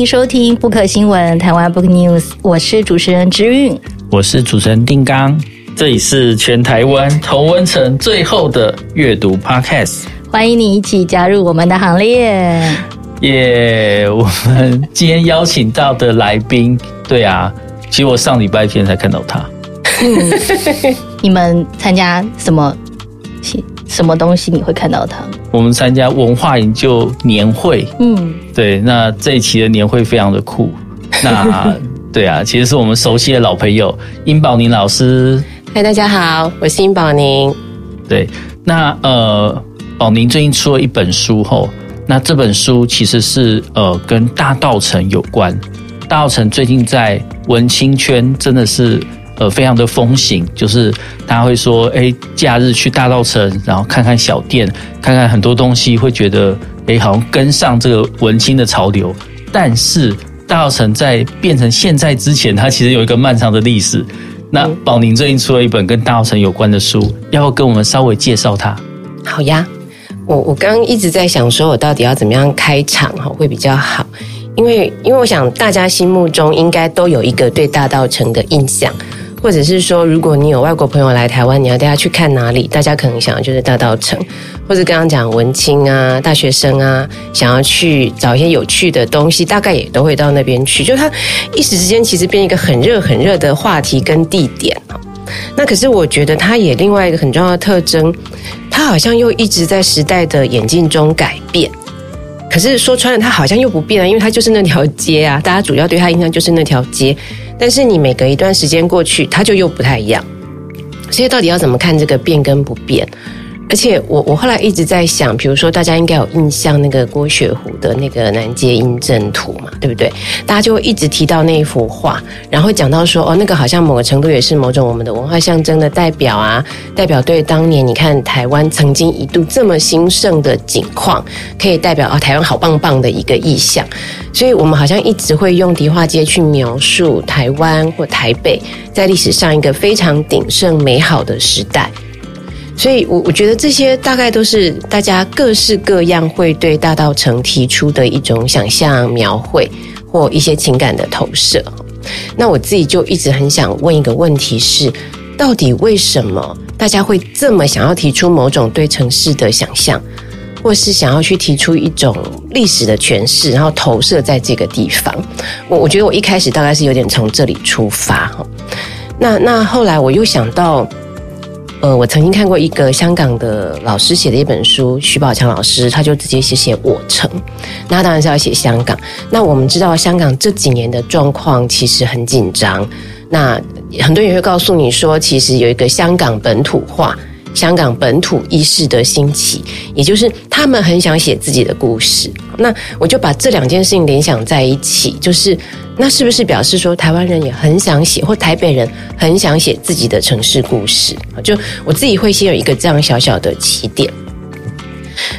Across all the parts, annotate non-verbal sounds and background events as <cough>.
迎收听 Book 新闻台湾 Book News，我是主持人之韵，我是主持人丁刚，这里是全台湾同温层最后的阅读 Podcast，欢迎你一起加入我们的行列。耶！Yeah, 我们今天邀请到的来宾，对啊，其实我上礼拜天才看到他。嗯，<laughs> 你们参加什么什么东西？你会看到他？我们参加文化研究年会。嗯，对，那这一期的年会非常的酷。那 <laughs> 对啊，其实是我们熟悉的老朋友殷宝宁老师。嗨，大家好，我是殷宝宁。对，那呃，宝宁最近出了一本书后。那这本书其实是呃跟大稻城有关，大稻城最近在文青圈真的是呃非常的风行，就是大家会说，哎，假日去大稻城，然后看看小店，看看很多东西，会觉得哎好像跟上这个文青的潮流。但是大稻城在变成现在之前，它其实有一个漫长的历史。那宝宁最近出了一本跟大稻城有关的书，要不要跟我们稍微介绍它？好呀。我我刚刚一直在想，说我到底要怎么样开场哈会比较好，因为因为我想大家心目中应该都有一个对大稻城的印象，或者是说，如果你有外国朋友来台湾，你要带他去看哪里，大家可能想要就是大道城，或者刚刚讲文青啊、大学生啊，想要去找一些有趣的东西，大概也都会到那边去，就它一时之间其实变一个很热很热的话题跟地点。那可是我觉得它也另外一个很重要的特征，它好像又一直在时代的演进中改变。可是说穿了，它好像又不变了，因为它就是那条街啊，大家主要对它印象就是那条街。但是你每隔一段时间过去，它就又不太一样。所以到底要怎么看这个变跟不变？而且我我后来一直在想，比如说大家应该有印象那个郭雪湖的那个南街阴正图嘛，对不对？大家就会一直提到那一幅画，然后讲到说哦，那个好像某个程度也是某种我们的文化象征的代表啊，代表对当年你看台湾曾经一度这么兴盛的景况，可以代表啊、哦、台湾好棒棒的一个意象。所以我们好像一直会用迪化街去描述台湾或台北在历史上一个非常鼎盛美好的时代。所以，我我觉得这些大概都是大家各式各样会对大道城提出的一种想象描绘或一些情感的投射。那我自己就一直很想问一个问题是：到底为什么大家会这么想要提出某种对城市的想象，或是想要去提出一种历史的诠释，然后投射在这个地方？我我觉得我一开始大概是有点从这里出发哈。那那后来我又想到。呃，我曾经看过一个香港的老师写的一本书，徐宝强老师，他就直接写写我城，那当然是要写香港。那我们知道香港这几年的状况其实很紧张，那很多人也会告诉你说，其实有一个香港本土化。香港本土意识的兴起，也就是他们很想写自己的故事。那我就把这两件事情联想在一起，就是那是不是表示说台湾人也很想写，或台北人很想写自己的城市故事？就我自己会先有一个这样小小的起点。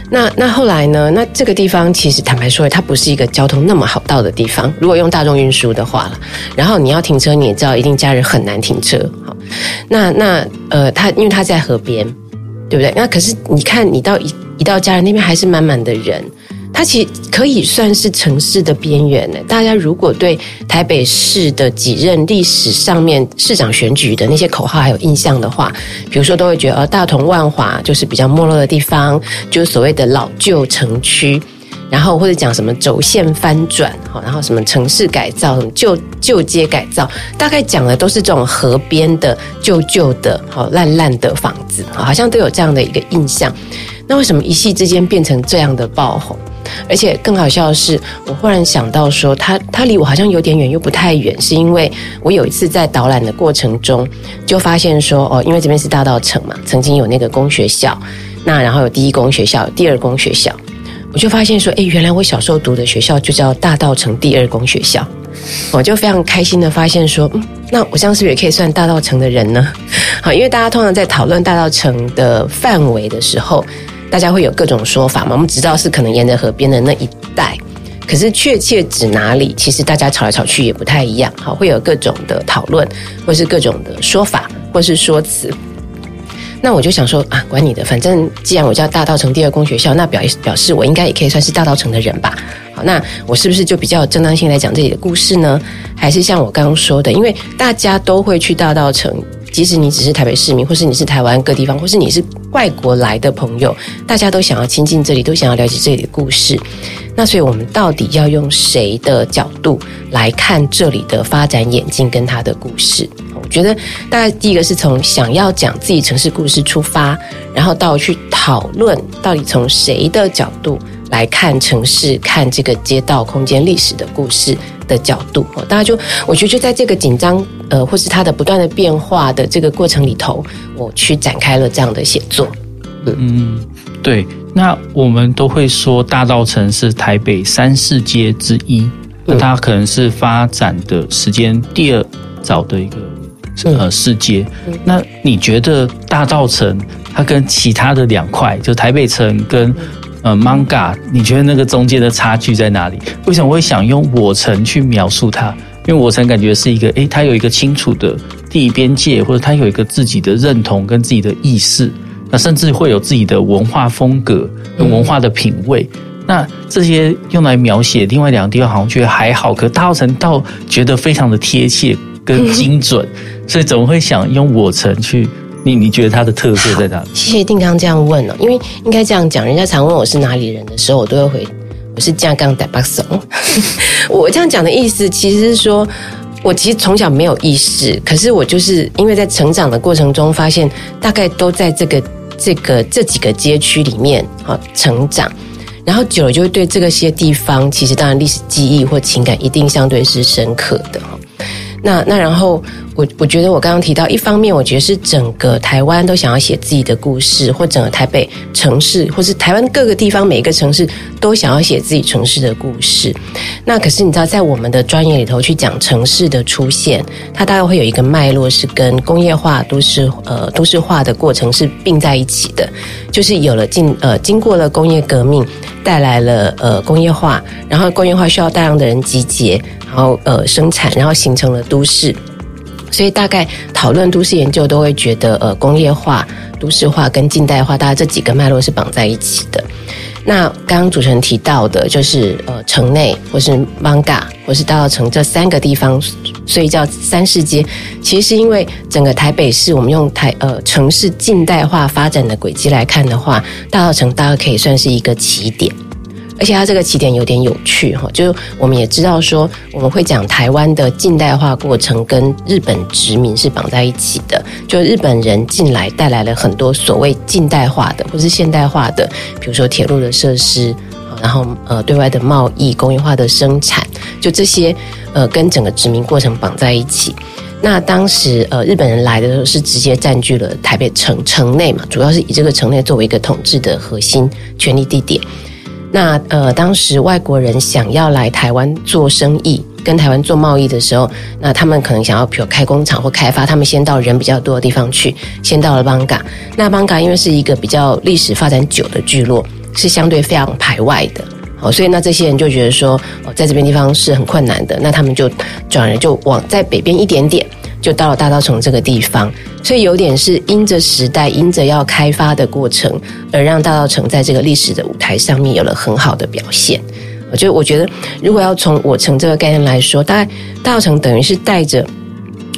那那后来呢？那这个地方其实坦白说，它不是一个交通那么好到的地方。如果用大众运输的话，然后你要停车，你也知道，一定家人很难停车。好，那那呃，他因为他在河边，对不对？那可是你看，你到一一到家人那边还是满满的人。它其实可以算是城市的边缘呢。大家如果对台北市的几任历史上面市长选举的那些口号还有印象的话，比如说都会觉得，呃，大同万华就是比较没落的地方，就是所谓的老旧城区，然后或者讲什么轴线翻转，好，然后什么城市改造，什么旧旧街改造，大概讲的都是这种河边的旧旧的、好烂烂的房子，好像都有这样的一个印象。那为什么一夕之间变成这样的爆红？而且更好笑的是，我忽然想到说，他他离我好像有点远，又不太远，是因为我有一次在导览的过程中，就发现说，哦，因为这边是大道城嘛，曾经有那个公学校，那然后有第一公学校，第二公学校，我就发现说，诶，原来我小时候读的学校就叫大道城第二公学校，我就非常开心的发现说，嗯，那我这样是不是也可以算大道城的人呢？<laughs> 好，因为大家通常在讨论大道城的范围的时候。大家会有各种说法嘛？我们知道是可能沿着河边的那一带，可是确切指哪里，其实大家吵来吵去也不太一样。好，会有各种的讨论，或是各种的说法，或是说辞。那我就想说啊，管你的，反正既然我叫大稻城第二公学校，那表表示我应该也可以算是大稻城的人吧。好，那我是不是就比较有正当性来讲这里的故事呢？还是像我刚刚说的，因为大家都会去大稻城，即使你只是台北市民，或是你是台湾各地方，或是你是外国来的朋友，大家都想要亲近这里，都想要了解这里的故事。那所以，我们到底要用谁的角度来看这里的发展演进跟他的故事？我觉得，大概第一个是从想要讲自己城市故事出发，然后到去讨论到底从谁的角度来看城市、看这个街道空间历史的故事的角度。大家就我觉得就在这个紧张呃，或是它的不断的变化的这个过程里头，我去展开了这样的写作。嗯，对。那我们都会说大稻城是台北三市街之一，那它可能是发展的时间第二早的一个呃世界。那你觉得大稻城它跟其他的两块，就台北城跟呃 Manga，你觉得那个中间的差距在哪里？为什么会想用我城去描述它？因为我城感觉是一个，诶，它有一个清楚的地理边界，或者它有一个自己的认同跟自己的意识。那甚至会有自己的文化风格跟文化的品味，嗯、那这些用来描写另外两个地方，好像觉得还好，可大稻城倒觉得非常的贴切跟 <laughs> 精准，嗯、所以怎么会想用我城去？你你觉得它的特色在哪里？谢谢定刚这样问哦，因为应该这样讲，人家常问我是哪里人的时候，我都会回我是嘉钢台北怂。<laughs> 我这样讲的意思，其实是说。我其实从小没有意识，可是我就是因为在成长的过程中，发现大概都在这个、这个、这几个街区里面啊成长，然后久了就会对这个些地方，其实当然历史记忆或情感一定相对是深刻的。那那然后。我我觉得我刚刚提到，一方面我觉得是整个台湾都想要写自己的故事，或整个台北城市，或是台湾各个地方每一个城市都想要写自己城市的故事。那可是你知道，在我们的专业里头去讲城市的出现，它大概会有一个脉络是跟工业化、都市呃都市化的过程是并在一起的，就是有了进呃经过了工业革命，带来了呃工业化，然后工业化需要大量的人集结，然后呃生产，然后形成了都市。所以大概讨论都市研究都会觉得，呃，工业化、都市化跟近代化，大概这几个脉络是绑在一起的。那刚刚主持人提到的，就是呃，城内或是 Manga 或是大稻埕这三个地方，所以叫三市街。其实是因为整个台北市，我们用台呃城市近代化发展的轨迹来看的话，大稻埕大概可以算是一个起点。而且它这个起点有点有趣哈，就是我们也知道说，我们会讲台湾的近代化过程跟日本殖民是绑在一起的，就日本人进来带来了很多所谓近代化的或是现代化的，比如说铁路的设施，然后呃对外的贸易、工业化的生产，就这些呃跟整个殖民过程绑在一起。那当时呃日本人来的时候是直接占据了台北城城内嘛，主要是以这个城内作为一个统治的核心权力地点。那呃，当时外国人想要来台湾做生意，跟台湾做贸易的时候，那他们可能想要，比如开工厂或开发，他们先到人比较多的地方去，先到了邦嘎。那邦嘎因为是一个比较历史发展久的聚落，是相对非常排外的，哦，所以那这些人就觉得说，哦，在这边地方是很困难的，那他们就转而就往在北边一点点。就到了大稻城这个地方，所以有点是因着时代，因着要开发的过程，而让大稻城在这个历史的舞台上面有了很好的表现。我觉得，我觉得如果要从我城这个概念来说，大概大稻城等于是带着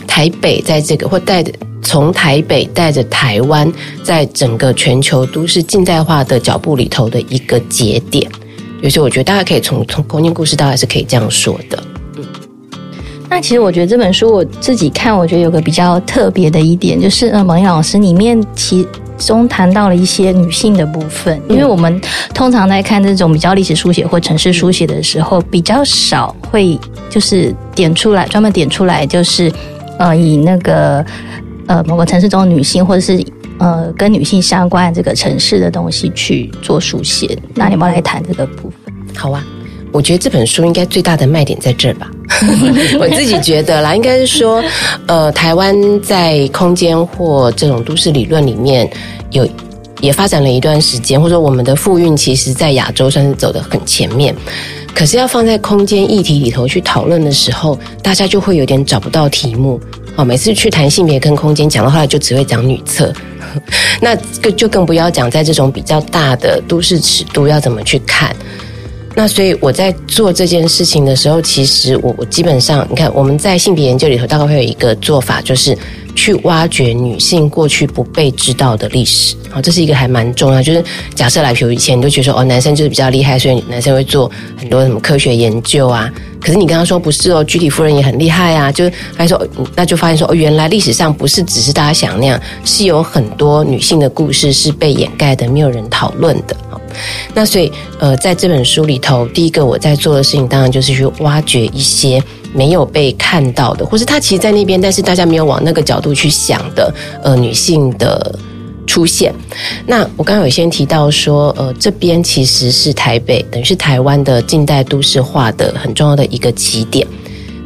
台北在这个，或带着从台北带着台湾，在整个全球都市近代化的脚步里头的一个节点。所以，我觉得大家可以从从空间故事，大概是可以这样说的。那其实我觉得这本书我自己看，我觉得有个比较特别的一点，就是呃，蒙毅老师里面其中谈到了一些女性的部分，因为我们通常在看这种比较历史书写或城市书写的时候，比较少会就是点出来，专门点出来，就是呃，以那个呃某个城市中的女性，或者是呃跟女性相关的这个城市的东西去做书写。那你们来谈这个部分？好啊。我觉得这本书应该最大的卖点在这儿吧，<laughs> 我自己觉得啦，应该是说，呃，台湾在空间或这种都市理论里面有也发展了一段时间，或者说我们的复运其实在亚洲算是走得很前面，可是要放在空间议题里头去讨论的时候，大家就会有点找不到题目。哦，每次去谈性别跟空间，讲到后来就只会讲女厕，<laughs> 那个就更不要讲在这种比较大的都市尺度要怎么去看。那所以我在做这件事情的时候，其实我我基本上，你看我们在性别研究里头，大概会有一个做法，就是去挖掘女性过去不被知道的历史。好，这是一个还蛮重要。就是假设来，比如以前你都觉得说，哦，男生就是比较厉害，所以男生会做很多什么科学研究啊。可是你刚刚说不是哦，居里夫人也很厉害啊。就是还说，那就发现说，哦，原来历史上不是只是大家想那样，是有很多女性的故事是被掩盖的，没有人讨论的。那所以，呃，在这本书里头，第一个我在做的事情，当然就是去挖掘一些没有被看到的，或是他其实在那边，但是大家没有往那个角度去想的，呃，女性的出现。那我刚刚有先提到说，呃，这边其实是台北，等于是台湾的近代都市化的很重要的一个起点。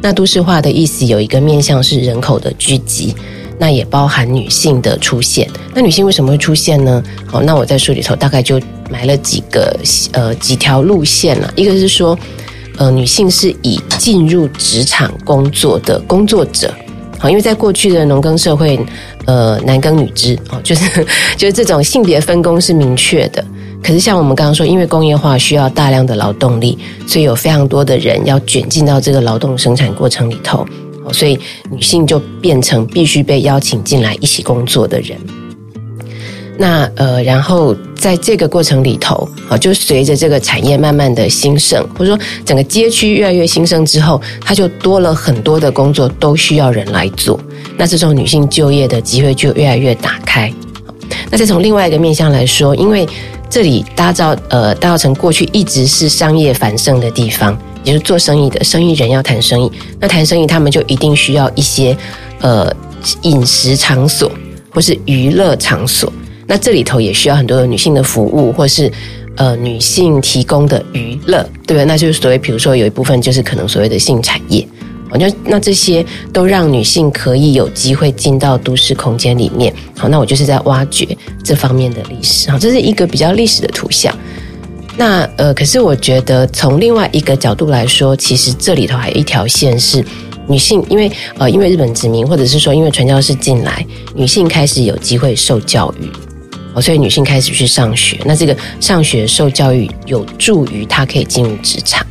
那都市化的意思有一个面向是人口的聚集。那也包含女性的出现。那女性为什么会出现呢？好，那我在书里头大概就埋了几个呃几条路线了。一个是说，呃，女性是以进入职场工作的工作者。好，因为在过去的农耕社会，呃，男耕女织哦，<laughs> 就是就是这种性别分工是明确的。可是像我们刚刚说，因为工业化需要大量的劳动力，所以有非常多的人要卷进到这个劳动生产过程里头。所以女性就变成必须被邀请进来一起工作的人。那呃，然后在这个过程里头，啊，就随着这个产业慢慢的兴盛，或者说整个街区越来越兴盛之后，它就多了很多的工作都需要人来做。那这种女性就业的机会就越来越打开。那再从另外一个面向来说，因为这里大稻呃大稻埕过去一直是商业繁盛的地方。也就是做生意的生意人要谈生意，那谈生意他们就一定需要一些呃饮食场所或是娱乐场所，那这里头也需要很多的女性的服务或是呃女性提供的娱乐，对不对？那就是所谓，比如说有一部分就是可能所谓的性产业，我觉得那这些都让女性可以有机会进到都市空间里面。好，那我就是在挖掘这方面的历史。好，这是一个比较历史的图像。那呃，可是我觉得从另外一个角度来说，其实这里头还有一条线是女性，因为呃，因为日本殖民，或者是说因为传教士进来，女性开始有机会受教育，哦，所以女性开始去上学。那这个上学受教育有助于她可以进入职场。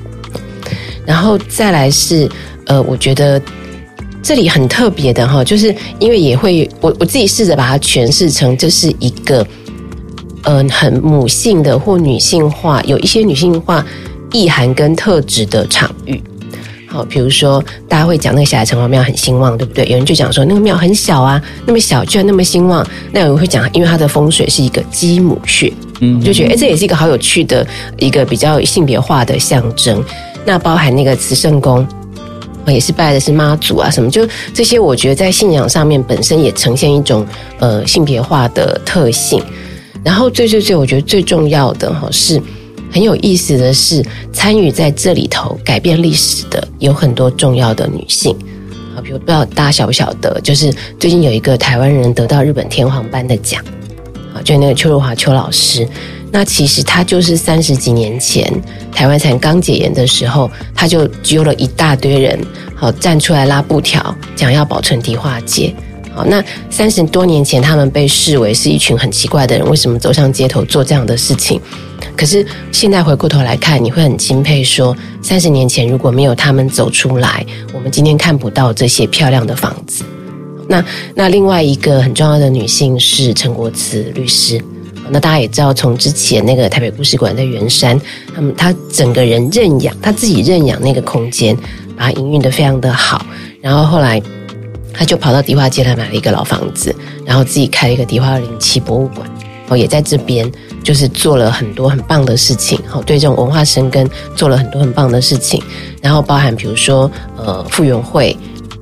然后再来是呃，我觉得这里很特别的哈，就是因为也会我我自己试着把它诠释成这是一个。嗯、呃，很母性的或女性化，有一些女性化意涵跟特质的场域。好，比如说大家会讲那个霞海城隍庙很兴旺，对不对？有人就讲说那个庙很小啊，那么小居然那么兴旺。那有人会讲，因为它的风水是一个鸡母穴，嗯，就觉得诶，这也是一个好有趣的一个比较性别化的象征。那包含那个慈圣宫，也是拜的是妈祖啊，什么就这些，我觉得在信仰上面本身也呈现一种呃性别化的特性。然后最最最，我觉得最重要的哈是很有意思的是，参与在这里头改变历史的有很多重要的女性啊，比如不知道大家晓不晓得，就是最近有一个台湾人得到日本天皇颁的奖啊，就那个邱若华邱老师，那其实他就是三十几年前台湾才刚解严的时候，他就揪了一大堆人好站出来拉布条，讲要保存迪化街。好，那三十多年前，他们被视为是一群很奇怪的人，为什么走上街头做这样的事情？可是现在回过头来看，你会很钦佩，说三十年前如果没有他们走出来，我们今天看不到这些漂亮的房子。那那另外一个很重要的女性是陈国慈律师。那大家也知道，从之前那个台北故事馆在圆山，他们他整个人认养，他自己认养那个空间，把它营运得非常的好，然后后来。他就跑到迪化街来买了一个老房子，然后自己开了一个迪化二零七博物馆，哦，也在这边就是做了很多很棒的事情，哦，对这种文化生根做了很多很棒的事情，然后包含比如说呃傅园慧。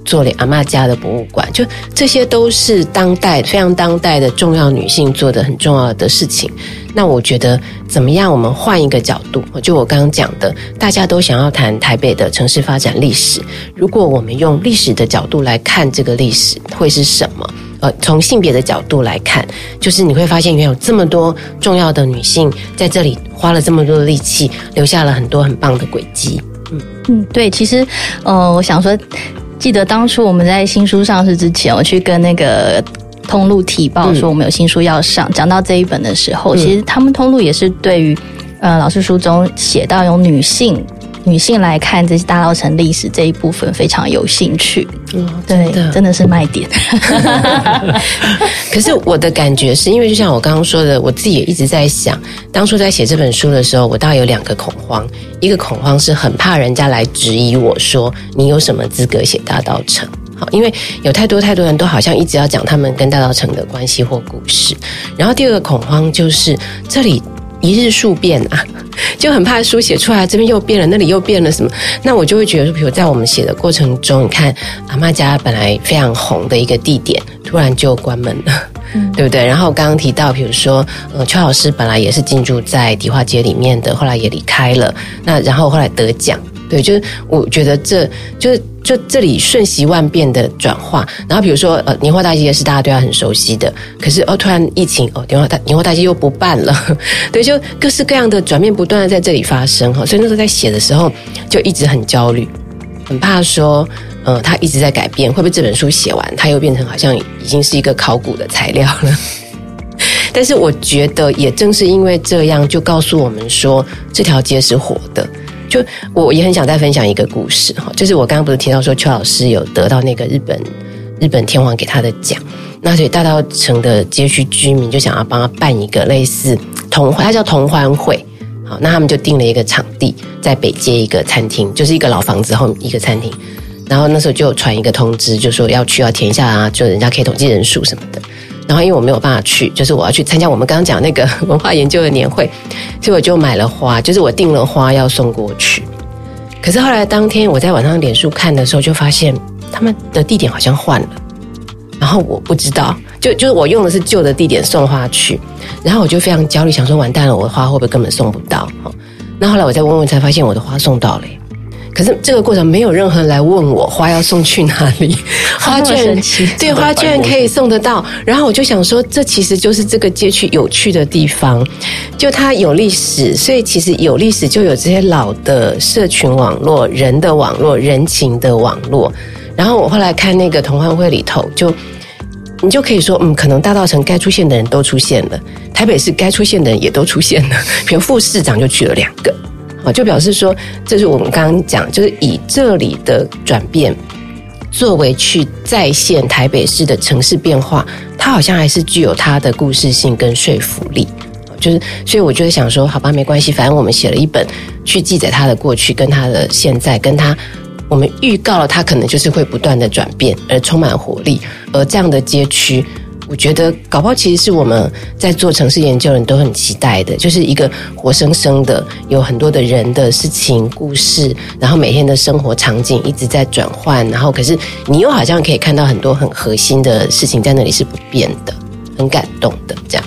做了阿嬷家的博物馆，就这些都是当代非常当代的重要女性做的很重要的事情。那我觉得怎么样？我们换一个角度，就我刚刚讲的，大家都想要谈台北的城市发展历史。如果我们用历史的角度来看这个历史，会是什么？呃，从性别的角度来看，就是你会发现，原有这么多重要的女性在这里花了这么多的力气，留下了很多很棒的轨迹。嗯嗯，对，其实，呃，我想说。记得当初我们在新书上市之前，我去跟那个通路提报说我们有新书要上，讲、嗯、到这一本的时候，其实他们通路也是对于呃老师书中写到有女性。女性来看这些大稻城历史这一部分非常有兴趣，嗯，对，真的是卖点。<laughs> 可是我的感觉是因为就像我刚刚说的，我自己也一直在想，当初在写这本书的时候，我大概有两个恐慌，一个恐慌是很怕人家来质疑我说你有什么资格写大稻城，好，因为有太多太多人都好像一直要讲他们跟大稻城的关系或故事，然后第二个恐慌就是这里。一日数变啊，<laughs> 就很怕书写出来，这边又变了，那里又变了什么？那我就会觉得说，比如在我们写的过程中，你看阿妈家本来非常红的一个地点，突然就关门了，嗯、<laughs> 对不对？然后刚刚提到，比如说，呃，邱老师本来也是进驻在迪化街里面的，后来也离开了，那然后后来得奖，对，就是我觉得这就是。就这里瞬息万变的转化，然后比如说呃年货大街是大家对他很熟悉的，可是哦突然疫情哦年货大年货大街又不办了，<laughs> 对，就各式各样的转变不断的在这里发生哈，所以那时候在写的时候就一直很焦虑，很怕说呃他一直在改变，会不会这本书写完他又变成好像已经是一个考古的材料了？<laughs> 但是我觉得也正是因为这样，就告诉我们说这条街是活的。就我也很想再分享一个故事哈，就是我刚刚不是提到说邱老师有得到那个日本日本天皇给他的奖，那所以大稻城的街区居民就想要帮他办一个类似同，他叫同欢会，好，那他们就订了一个场地在北街一个餐厅，就是一个老房子后一个餐厅，然后那时候就传一个通知，就说要去要填一下啊，就人家可以统计人数什么的。然后因为我没有办法去，就是我要去参加我们刚刚讲那个 <laughs> 文化研究的年会，所以我就买了花，就是我订了花要送过去。可是后来当天我在网上脸书看的时候，就发现他们的地点好像换了，然后我不知道，就就是我用的是旧的地点送花去，然后我就非常焦虑，想说完蛋了，我的花会不会根本送不到？那后来我再问问才发现我的花送到了。可是这个过程没有任何人来问我花要送去哪里，<laughs> 花卷对花卷可以送得到，然后我就想说，这其实就是这个街区有趣的地方，就它有历史，所以其实有历史就有这些老的社群网络、人的网络、人情的网络。然后我后来看那个同欢会里头，就你就可以说，嗯，可能大道城该出现的人都出现了，台北市该出现的人也都出现了，比如副市长就去了两个。就表示说，这是我们刚刚讲，就是以这里的转变作为去再现台北市的城市变化，它好像还是具有它的故事性跟说服力。就是，所以我就想说，好吧，没关系，反正我们写了一本去记载它的过去，跟它的现在，跟它我们预告了它可能就是会不断的转变，而充满活力，而这样的街区。我觉得搞不好其实是我们在做城市研究人都很期待的，就是一个活生生的，有很多的人的事情故事，然后每天的生活场景一直在转换，然后可是你又好像可以看到很多很核心的事情在那里是不变的，很感动的这样。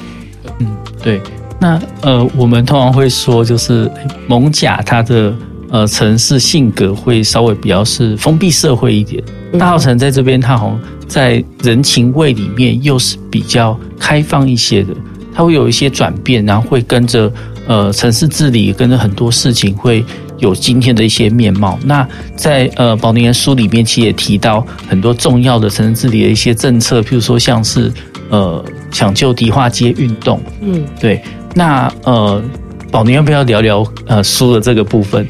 嗯，对。那呃，我们通常会说，就是蒙甲它的呃城市性格会稍微比较是封闭社会一点，大稻城在这边它好像。在人情味里面，又是比较开放一些的，它会有一些转变，然后会跟着呃城市治理，跟着很多事情会有今天的一些面貌。那在呃保宁的书里面，其实也提到很多重要的城市治理的一些政策，譬如说像是呃抢救迪化街运动，嗯，对。那呃保宁要不要聊聊呃书的这个部分？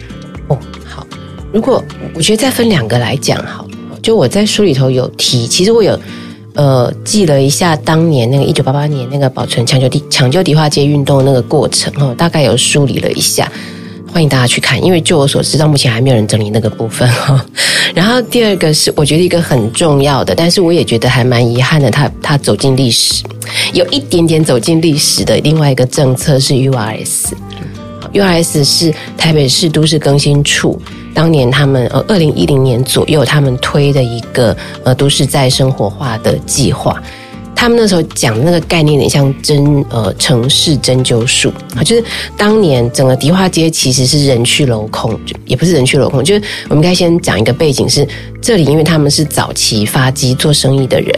如果我觉得再分两个来讲，好。就我在书里头有提，其实我有呃记了一下当年那个一九八八年那个保存抢救地抢救迪化街运动那个过程哈，大概有梳理了一下，欢迎大家去看，因为就我所知，到目前还没有人整理那个部分哈。<laughs> 然后第二个是我觉得一个很重要的，但是我也觉得还蛮遗憾的，他他走进历史，有一点点走进历史的另外一个政策是 U R S U.S 是台北市都市更新处。当年他们呃，二零一零年左右，他们推的一个呃都市再生活化的计划。他们那时候讲的那个概念有点像针呃城市针灸术啊，就是当年整个迪化街其实是人去楼空，就也不是人去楼空，就是我们该先讲一个背景是这里，因为他们是早期发迹做生意的人。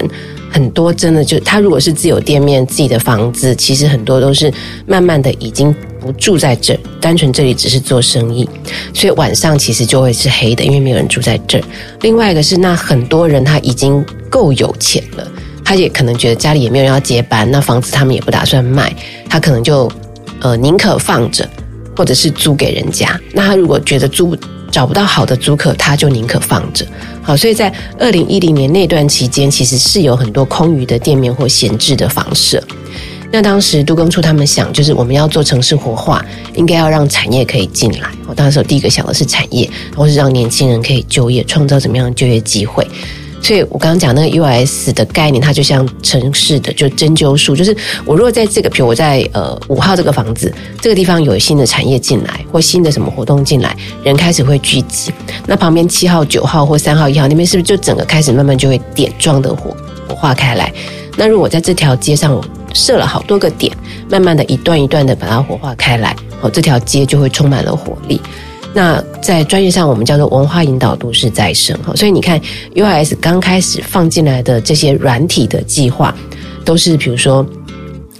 很多真的就他如果是自有店面、自己的房子，其实很多都是慢慢的已经不住在这儿，单纯这里只是做生意，所以晚上其实就会是黑的，因为没有人住在这儿。另外一个是那很多人他已经够有钱了，他也可能觉得家里也没有人要接班，那房子他们也不打算卖，他可能就呃宁可放着。或者是租给人家。那他如果觉得租找不到好的租客，他就宁可放着。好，所以在二零一零年那段期间，其实是有很多空余的店面或闲置的房舍。那当时都更处他们想，就是我们要做城市活化，应该要让产业可以进来。我当时第一个想的是产业，或是让年轻人可以就业，创造怎么样的就业机会。所以我刚刚讲那个 US 的概念，它就像城市的就针灸术，就是我如果在这个，比如我在呃五号这个房子这个地方有新的产业进来，或新的什么活动进来，人开始会聚集，那旁边七号、九号或三号、一号那边是不是就整个开始慢慢就会点状的活活化开来？那如果在这条街上我设了好多个点，慢慢的一段一段的把它活化开来，哦，这条街就会充满了活力。那在专业上，我们叫做文化引导都市再生。所以你看，UIS 刚开始放进来的这些软体的计划，都是比如说。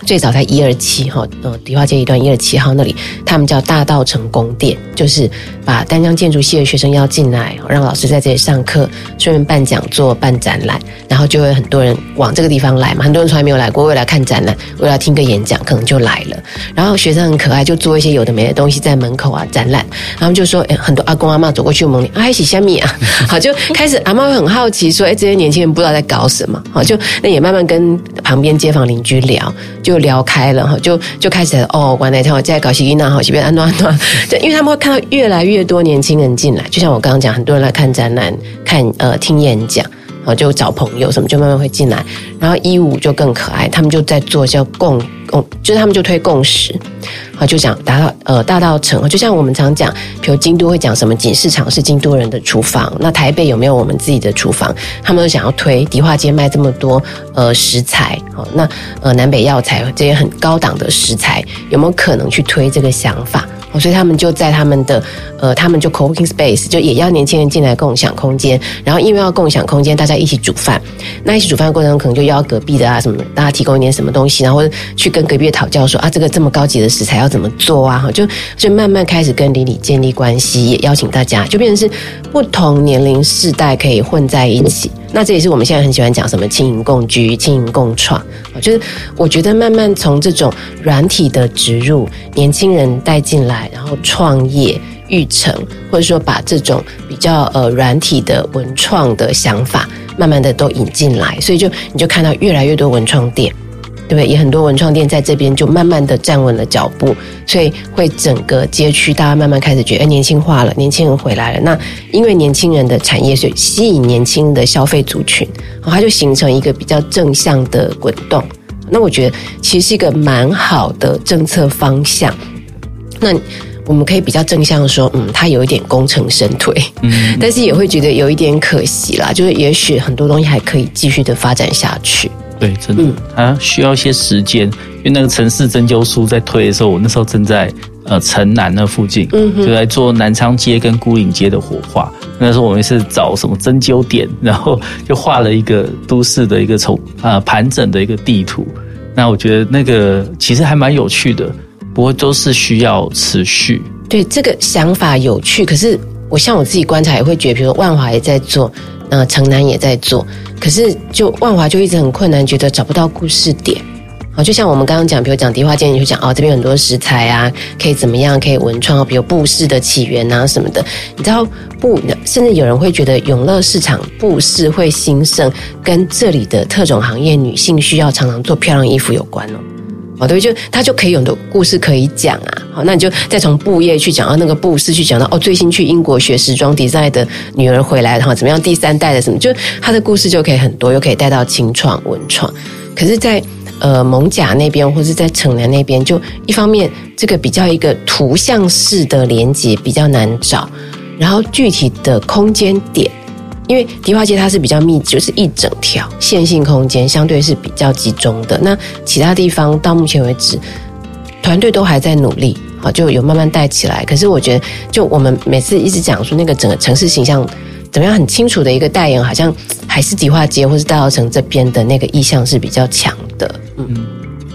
最早在一二七哈，呃，迪化街一段一二七号那里，他们叫大稻埕宫殿，就是把丹江建筑系的学生邀进来，让老师在这里上课，顺便办讲座、办展览，然后就会很多人往这个地方来嘛。很多人从来没有来过，为了看展览，为了听个演讲，可能就来了。然后学生很可爱，就做一些有的没的东西在门口啊展览。然后就说，诶，很多阿公阿妈走过去问你，啊，一起虾米啊？<laughs> 好，就开始阿妈会很好奇，说，诶，这些年轻人不知道在搞什么？好，就那也慢慢跟旁边街坊邻居聊。就就聊开了哈，就就开始哦，玩那天我在搞西音娜好，随便安诺安诺，<laughs> 就因为他们会看到越来越多年轻人进来，就像我刚刚讲，很多人来看展览、看呃听演讲，然后就找朋友什么，就慢慢会进来。然后一五就更可爱，他们就在做叫共。共就是他们就推共识，啊，就讲达到呃大稻埕，就像我们常讲，比如京都会讲什么锦市场是京都人的厨房，那台北有没有我们自己的厨房？他们都想要推迪化街卖这么多呃食材，哦，那呃南北药材这些很高档的食材，有没有可能去推这个想法？所以他们就在他们的呃，他们就 co-working space，就也要年轻人进来共享空间。然后因为要共享空间，大家一起煮饭。那一起煮饭的过程中，可能就邀隔壁的啊什么，大家提供一点什么东西，然后去跟跟隔壁讨教说啊，这个这么高级的食材要怎么做啊？哈，就就慢慢开始跟邻里建立关系，也邀请大家，就变成是不同年龄世代可以混在一起。那这也是我们现在很喜欢讲什么青银共居、青银共创，就是我觉得慢慢从这种软体的植入，年轻人带进来，然后创业育成，或者说把这种比较呃软体的文创的想法，慢慢的都引进来，所以就你就看到越来越多文创店。对不对？也很多文创店在这边就慢慢的站稳了脚步，所以会整个街区大家慢慢开始觉得，哎，年轻化了，年轻人回来了。那因为年轻人的产业，所以吸引年轻的消费族群，它就形成一个比较正向的滚动。那我觉得其实是一个蛮好的政策方向。那我们可以比较正向说，嗯，它有一点功成身退，嗯，但是也会觉得有一点可惜啦，就是也许很多东西还可以继续的发展下去。对，真的，它需要一些时间，因为那个城市针灸书在推的时候，我那时候正在呃城南那附近，嗯，就在做南昌街跟孤岭街的火化。那时候我们是找什么针灸点，然后就画了一个都市的一个从呃盘整的一个地图。那我觉得那个其实还蛮有趣的，不过都是需要持续。对，这个想法有趣，可是我像我自己观察也会觉得，比如说万华也在做。呃，城南也在做，可是就万华就一直很困难，觉得找不到故事点。好，就像我们刚刚讲，比如讲迪化街，你就讲哦，这边很多食材啊，可以怎么样，可以文创，比如布饰的起源啊什么的。你知道布，甚至有人会觉得永乐市场布饰会兴盛，跟这里的特种行业女性需要常常做漂亮衣服有关哦。哦，对，就他就可以有很多故事可以讲啊。好，那你就再从布业去讲到那个布施，去讲到哦，最新去英国学时装 design 的女儿回来，然后怎么样？第三代的什么，就他的故事就可以很多，又可以带到青创文创。可是在，呃艋舺那边，或是在城南那边，就一方面这个比较一个图像式的连接比较难找，然后具体的空间点。因为迪化街它是比较密集，就是一整条线性空间，相对是比较集中的。那其他地方到目前为止，团队都还在努力，好，就有慢慢带起来。可是我觉得，就我们每次一直讲说那个整个城市形象怎么样，很清楚的一个代言，好像还是迪化街或是大稻城这边的那个意向是比较强的。嗯嗯，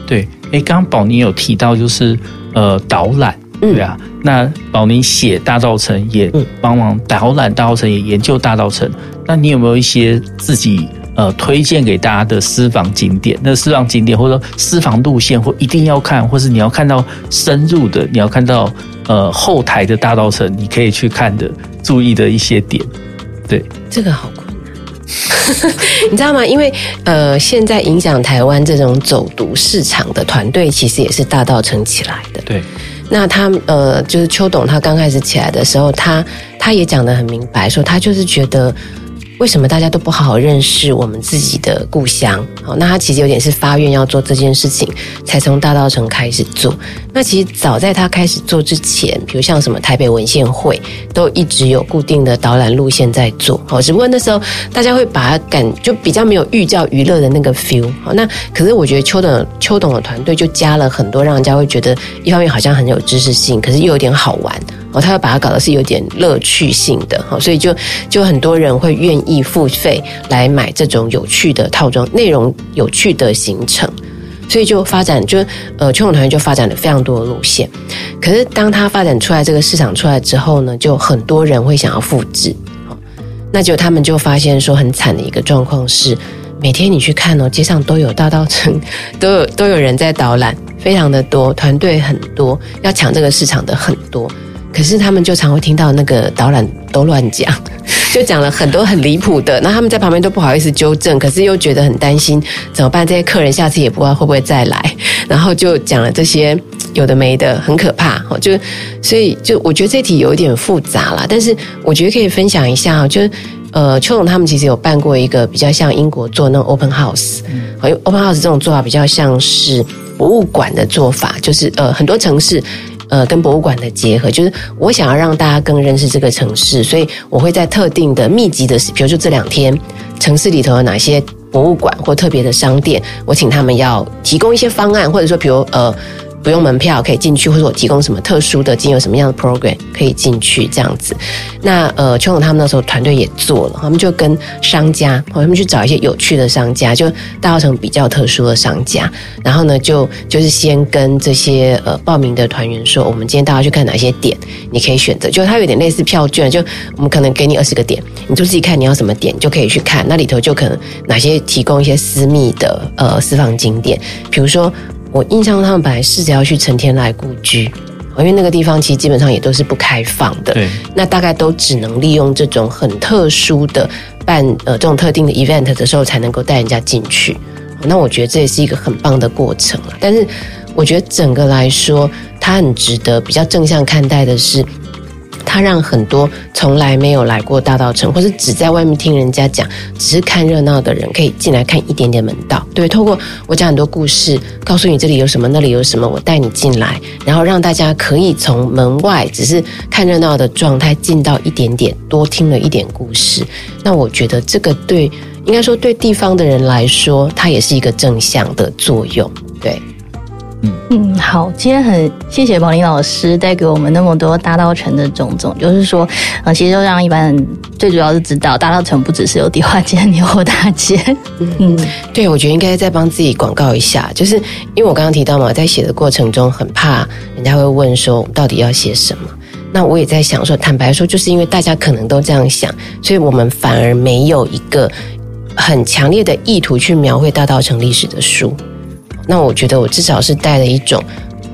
对。诶，刚刚宝妮有提到就是呃导览。对啊，那宝妮写大稻城也帮忙导览大稻城，也研究大稻城。那你有没有一些自己呃推荐给大家的私房景点。那私房景点或者说私房路线，或一定要看，或是你要看到深入的，你要看到呃后台的大稻城，你可以去看的，注意的一些点。对，这个好困难，<laughs> 你知道吗？因为呃，现在影响台湾这种走读市场的团队，其实也是大稻城起来的。对。那他呃，就是邱董，他刚开始起来的时候，他他也讲得很明白，说他就是觉得。为什么大家都不好好认识我们自己的故乡？好，那他其实有点是发愿要做这件事情，才从大道城开始做。那其实早在他开始做之前，比如像什么台北文献会，都一直有固定的导览路线在做。好，只不过那时候大家会把它感就比较没有寓教于乐的那个 feel。好，那可是我觉得邱董邱董的团队就加了很多，让人家会觉得一方面好像很有知识性，可是又有点好玩。哦，他要把它搞的是有点乐趣性的，哈，所以就就很多人会愿意付费来买这种有趣的套装，内容有趣的行程，所以就发展就呃，秋勇团就发展了非常多的路线。可是当他发展出来这个市场出来之后呢，就很多人会想要复制，那就他们就发现说很惨的一个状况是，每天你去看哦，街上都有大稻埕，<laughs> 都有都有人在导览，非常的多，团队很多，要抢这个市场的很多。可是他们就常会听到那个导览都乱讲，<laughs> 就讲了很多很离谱的，那他们在旁边都不好意思纠正，可是又觉得很担心怎么办？这些客人下次也不知道会不会再来，然后就讲了这些有的没的，很可怕。就所以就我觉得这题有一点复杂啦，但是我觉得可以分享一下，就是呃，邱总他们其实有办过一个比较像英国做那种 open house，因为 open house 这种做法比较像是博物馆的做法，就是呃很多城市。呃，跟博物馆的结合，就是我想要让大家更认识这个城市，所以我会在特定的密集的，比如就这两天，城市里头有哪些博物馆或特别的商店，我请他们要提供一些方案，或者说，比如呃。不用门票可以进去，或者我提供什么特殊的，经有什么样的 program 可以进去这样子。那呃，邱总他们那时候团队也做了，他们就跟商家，他们去找一些有趣的商家，就大稻埕比较特殊的商家。然后呢，就就是先跟这些呃报名的团员说，我们今天大家去看哪些点，你可以选择。就它有点类似票券，就我们可能给你二十个点，你就自己看你要什么点，就可以去看。那里头就可能哪些提供一些私密的呃私房景点，比如说。我印象中，他们本来试着要去成天来故居，因为那个地方其实基本上也都是不开放的。对，那大概都只能利用这种很特殊的办呃这种特定的 event 的时候，才能够带人家进去。那我觉得这也是一个很棒的过程了。但是我觉得整个来说，它很值得比较正向看待的是。他让很多从来没有来过大稻埕，或是只在外面听人家讲，只是看热闹的人，可以进来看一点点门道。对，透过我讲很多故事，告诉你这里有什么，那里有什么，我带你进来，然后让大家可以从门外只是看热闹的状态，进到一点点，多听了一点故事。那我觉得这个对，应该说对地方的人来说，它也是一个正向的作用。对。嗯，好，今天很谢谢宝林老师带给我们那么多大道城的种种，就是说，呃，其实就让一般人最主要是知道大道城不只是有迪化街、牛货大街。<laughs> 嗯，对，我觉得应该再帮自己广告一下，就是因为我刚刚提到嘛，在写的过程中很怕人家会问说我们到底要写什么，那我也在想说，坦白说，就是因为大家可能都这样想，所以我们反而没有一个很强烈的意图去描绘大道城历史的书。那我觉得我至少是带了一种，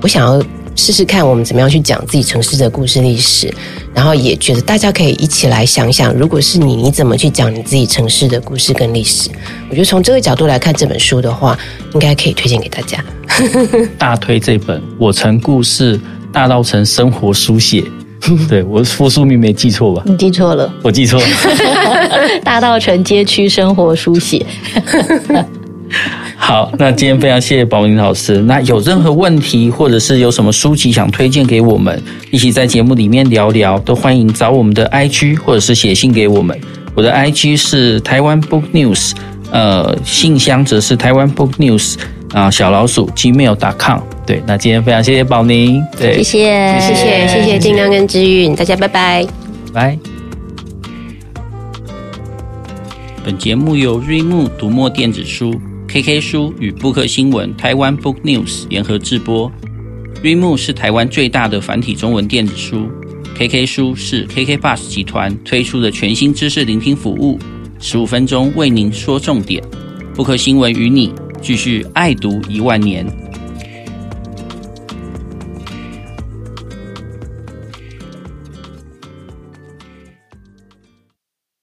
我想要试试看我们怎么样去讲自己城市的故事历史，然后也觉得大家可以一起来想想，如果是你，你怎么去讲你自己城市的故事跟历史？我觉得从这个角度来看这本书的话，应该可以推荐给大家。<laughs> 大推这本《我城故事：大稻埕生活书写》，<laughs> 对，我副书名没记错吧？你记错了，我记错了，<laughs> 大稻埕街区生活书写。好，那今天非常谢谢宝玲老师。那有任何问题，或者是有什么书籍想推荐给我们，一起在节目里面聊聊，都欢迎找我们的 IG，或者是写信给我们。我的 IG 是台湾 Book News，呃，信箱则是台湾 Book News 啊、呃，小老鼠 gmail.com。对，那今天非常谢谢宝宁，对，谢谢，谢谢，谢谢金刚跟知韵，大家拜拜，拜。本节目由瑞木读墨电子书。KK 书与布克新闻台湾 Book News 联合制播 Reemu 是台湾最大的繁体中文电子书，KK 书是 KK Bus 集团推出的全新知识聆听服务，十五分钟为您说重点。布克新闻与你继续爱读一万年。